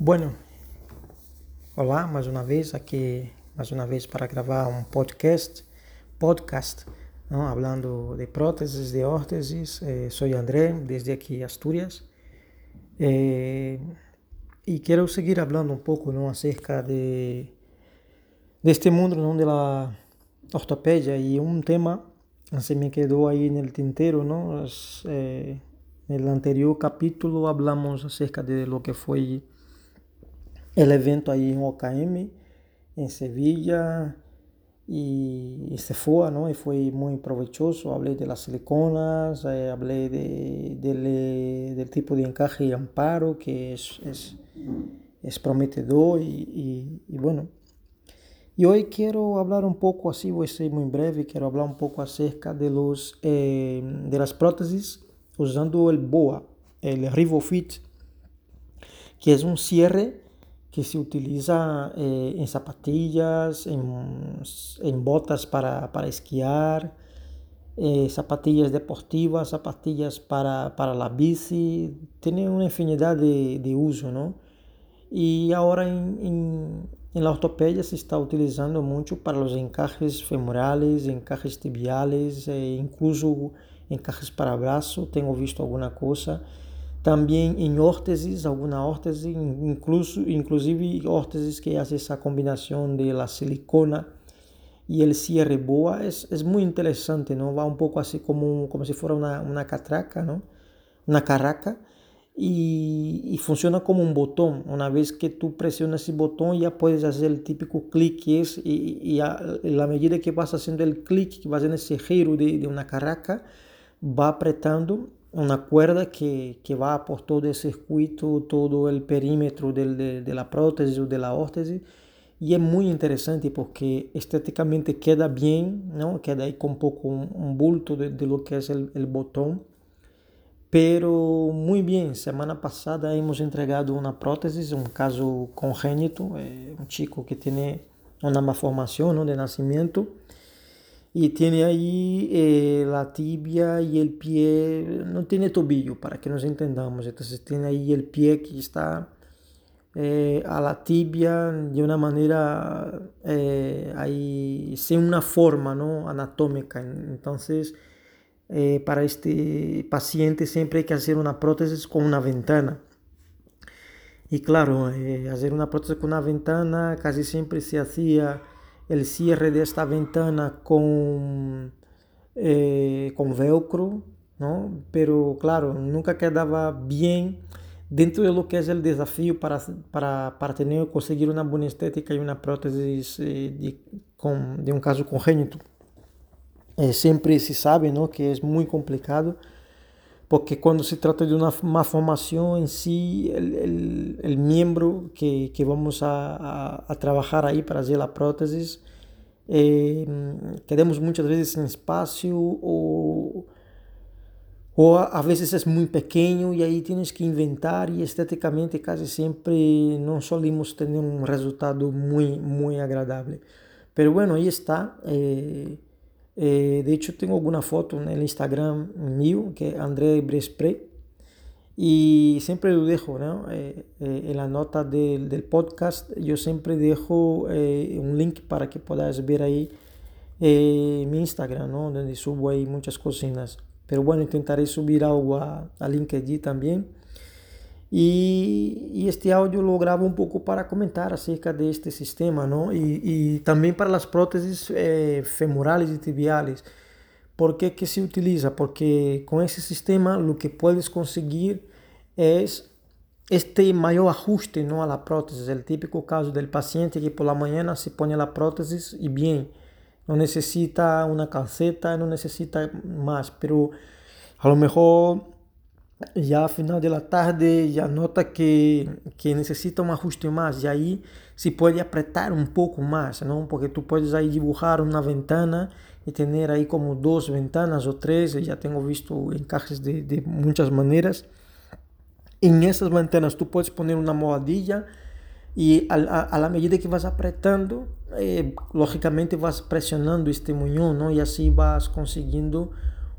Bueno, olá mais uma vez aqui, mais uma vez para gravar um podcast, podcast, não, falando de próteses, de órteses. Eh, sou André, desde aqui Astúrias. Eh, e quero seguir falando um pouco não, acerca de deste mundo não, da ortopedia e um tema se me quedou aí no tinteiro, não? Eh, no anterior capítulo hablamos acerca de lo que foi el evento ahí en OKM, en Sevilla, y, y, se fue, ¿no? Y fue muy provechoso. Hablé de las siliconas, eh, hablé de, de, del tipo de encaje y amparo que es, es, es prometedor y, y, y, bueno. Y hoy quiero hablar un poco, así voy a ser muy breve, quiero hablar un poco acerca de, los, eh, de las prótesis usando el BOA, el RivoFit, que es un cierre que se utiliza eh, en zapatillas, en, en botas para, para esquiar, eh, zapatillas deportivas, zapatillas para, para, la bici, tiene una infinidad de, de uso, ¿no? Y ahora en, en, en, la ortopedia se está utilizando mucho para los encajes femorales, encajes tibiales, eh, incluso encajes para brazo, tengo visto alguna cosa. Também em órteses, alguma órtese, incluso, inclusive órteses que hacen essa combinação de la silicona e el cierre boa, é, é muito interessante, não? Vai um pouco assim como, como se fosse uma, uma catraca, não? Uma caraca, e, e, funciona como um botão. Uma vez que tu pressionas esse botão, já podes fazer o típico clique, e, e a, a medida que vas fazendo o clique, que vas fazendo esse giro de, de uma caraca, vai apretando una cuerda que, que, va por todo el circuito, todo el perímetro del, de, de, la prótesis o de la órtesis. Y es muy interesante porque estéticamente queda bien, ¿no? queda ahí con poco un, un bulto de, de, lo que es el, el, botón. Pero muy bien, semana pasada hemos entregado una prótesis, un caso congénito, eh, un chico que tiene una malformación ¿no? de nacimiento y tiene ahí eh, la tibia y el pie, no tiene tobillo para que nos entendamos, entonces tiene ahí el pie que está eh, a la tibia de una manera eh, ahí, sin una forma ¿no? anatómica, entonces eh, para este paciente siempre hay que hacer una prótesis con una ventana. Y claro, eh, hacer una prótesis con una ventana casi siempre se hacía el cierre de esta ventana con, eh, con velcro, ¿no? pero claro, nunca quedaba bien dentro de lo que es el desafío para, para, para tener, conseguir una buena estética y una prótesis eh, de, con, de, un caso congénito. Eh, siempre se sabe ¿no? que es muy complicado porque quando se trata de uma malformação em si, o membro que, que vamos a, a, a, trabalhar aí para fazer a prótese, eh, quedamos muitas vezes sem espaço ou, ou a vezes é muito pequeno e aí tens que inventar e esteticamente quase sempre não solimos ter um resultado muito, muito agradável. Pero bueno, aí está. Eh, Eh, de hecho, tengo alguna foto en el Instagram mío, que es André Brespre, y siempre lo dejo, ¿no? Eh, eh, en la nota del, del, podcast, yo siempre dejo un link para que puedas ver ahí mi Instagram, ¿no? Donde subo ahí muchas cocinas. Pero bueno, intentaré subir algo a, a LinkedIn también. E, e, este áudio eu gravo um pouco para comentar acerca deste sistema, não? E, e também para as próteses eh, femorales e tibiales. ¿Por que, que se utiliza? Porque com esse sistema o que puedes conseguir é este maior ajuste não, la prótese. O típico caso do paciente que por la mañana se põe a prótese e bem, não necessita uma calceta, não necessita mais, pero a lo mejor ya a final de la tarde ya nota que, que necesita un ajuste más y ahí se puede apretar un poco más, ¿no? Porque tú puedes ahí dibujar una ventana y tener ahí como dos ventanas o tres, ya tengo visto encajes de, de muchas maneras. En esas ventanas tú puedes poner una almohadilla y a, a, a, la medida que vas apretando, eh, lógicamente vas presionando este muñón, ¿no? Y así vas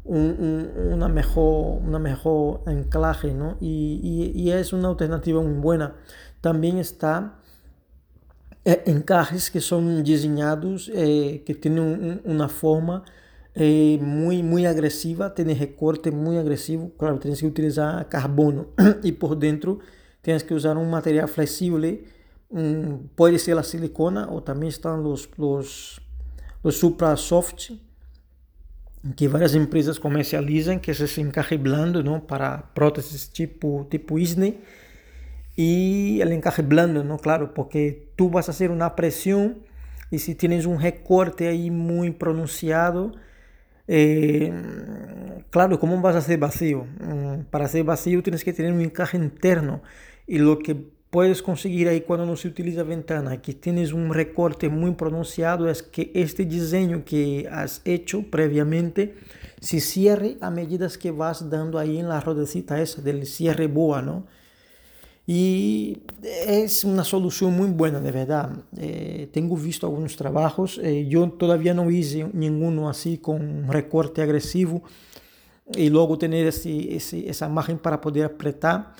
consiguiendo una mejor, una mejor anclaje, ¿no? Y, y, es una alternativa muy buena. También está eh, encajes que son diseñados, eh, que tienen una forma eh, muy, muy agresiva, tiene recorte muy agresivo. Claro, tienes que utilizar carbono y por dentro tienes que usar un material flexible. puede ser la silicona o también están los, los, los Supra Soft que várias empresas comercializam, que é esse encaje blando não, para próteses tipo, tipo Disney. E el encaje blando, não, claro, porque tu vas a hacer uma pressão e se tienes um recorte aí muito pronunciado, eh, claro, como vas a hacer vacío? Para hacer vacío tienes que tener un encaje interno y lo que puedes conseguir ahí cuando no se utiliza ventana, que tienes un recorte muy pronunciado, es que este diseño que has hecho previamente se cierre a medida que vas dando ahí en la rodecita esa del cierre boa, ¿no? Y es una solución muy buena, de verdad. Eh, tengo visto algunos trabajos, eh, yo todavía no hice ninguno así con recorte agresivo y luego tener ese, ese, esa imagen para poder apretar.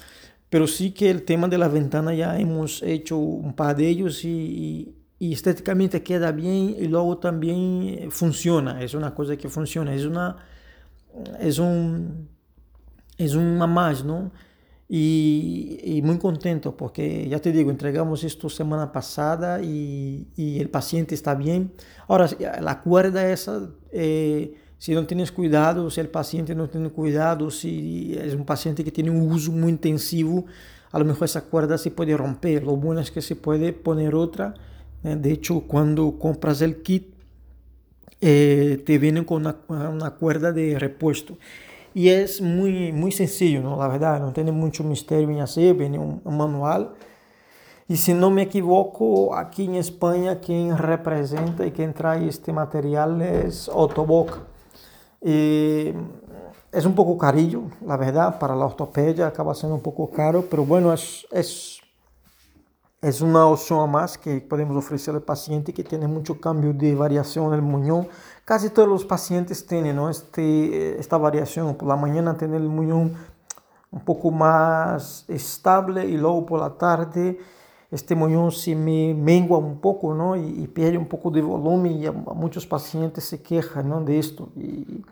Pero sí que el tema de la ventana ya hemos hecho un par de ellos y, y, estéticamente queda bien y luego también funciona. Es una cosa que funciona. Es una es un es una más, ¿no? Y, y, muy contento porque ya te digo, entregamos esto semana pasada y, y el paciente está bien. Ahora, la cuerda esa eh, si não tienes cuidado, se o paciente não tem cuidado, se é um paciente que tem um uso muito intensivo, a lo mejor essa cuerda se pode romper. Lo bueno es que se pode poner outra. ¿eh? De hecho, quando compras el kit, eh, te vienen con una, una, cuerda de repuesto. Y es muy, muy sencillo, ¿no? La verdad, no tiene mucho misterio en hacer, viene un, un manual. Y si no me equivoco, aquí en España quien representa y quien trae este material es Otoboc. Es un poco carillo, la verdad, para la ortopedia acaba siendo un poco caro, pero bueno, es, es, es una opción más que podemos ofrecer al paciente que tiene mucho cambio de variación en el muñón. Casi todos los pacientes tienen ¿no? este, esta variación. Por la mañana tienen el muñón un poco más estable y luego por la tarde este muñón se me mengua un poco, ¿no? Y, y pierde un poco de volumen y a, a muchos pacientes se quejan, ¿no? De esto. Y,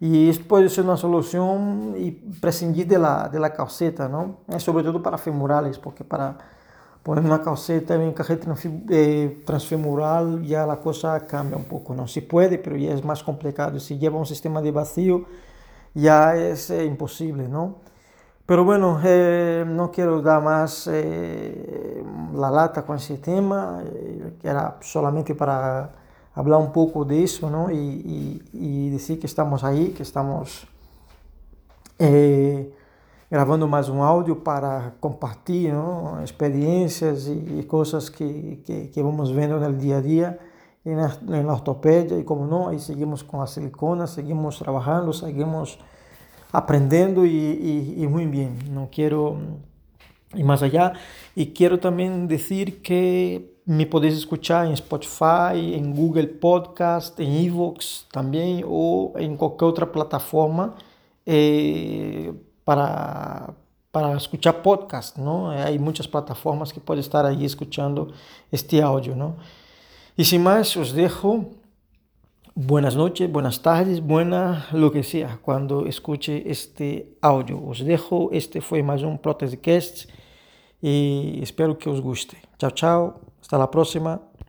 y eso puede ser una solución y prescindir de la, de la calceta, ¿no? Es sobre todo para femorales, porque para poner una calceta en encaje eh, transfemoral ya la cosa cambia un poco, ¿no? Se puede, pero ya es más complicado. Si lleva un sistema de vacío, ya es eh, imposible, ¿no? Pero bueno, eh, no quiero dar más eh, la lata con ese tema, eh, que era solamente para hablar un poco de eso, ¿no? Y, decir que estamos ahí, que estamos eh, grabando más un audio para compartir, ¿no? Experiencias y, cosas que, que, vamos viendo en el día a día en la, en la ortopedia y como no, ahí seguimos con la silicona, seguimos trabajando, seguimos aprendiendo y, muy bien. No quiero ir más allá. Y quiero también decir que me podéis escuchar en Spotify, en Google Podcast, en Evox también o en cualquier otra plataforma eh, para, para escuchar podcast, ¿no? Hay muchas plataformas que pueden estar ahí escuchando este audio, ¿no? Y sin más, os dejo buenas noches, buenas tardes, buena lo que sea cuando escuche este audio. Os dejo, este fue más un Protescast y espero que os guste. Chao, chao, hasta la próxima.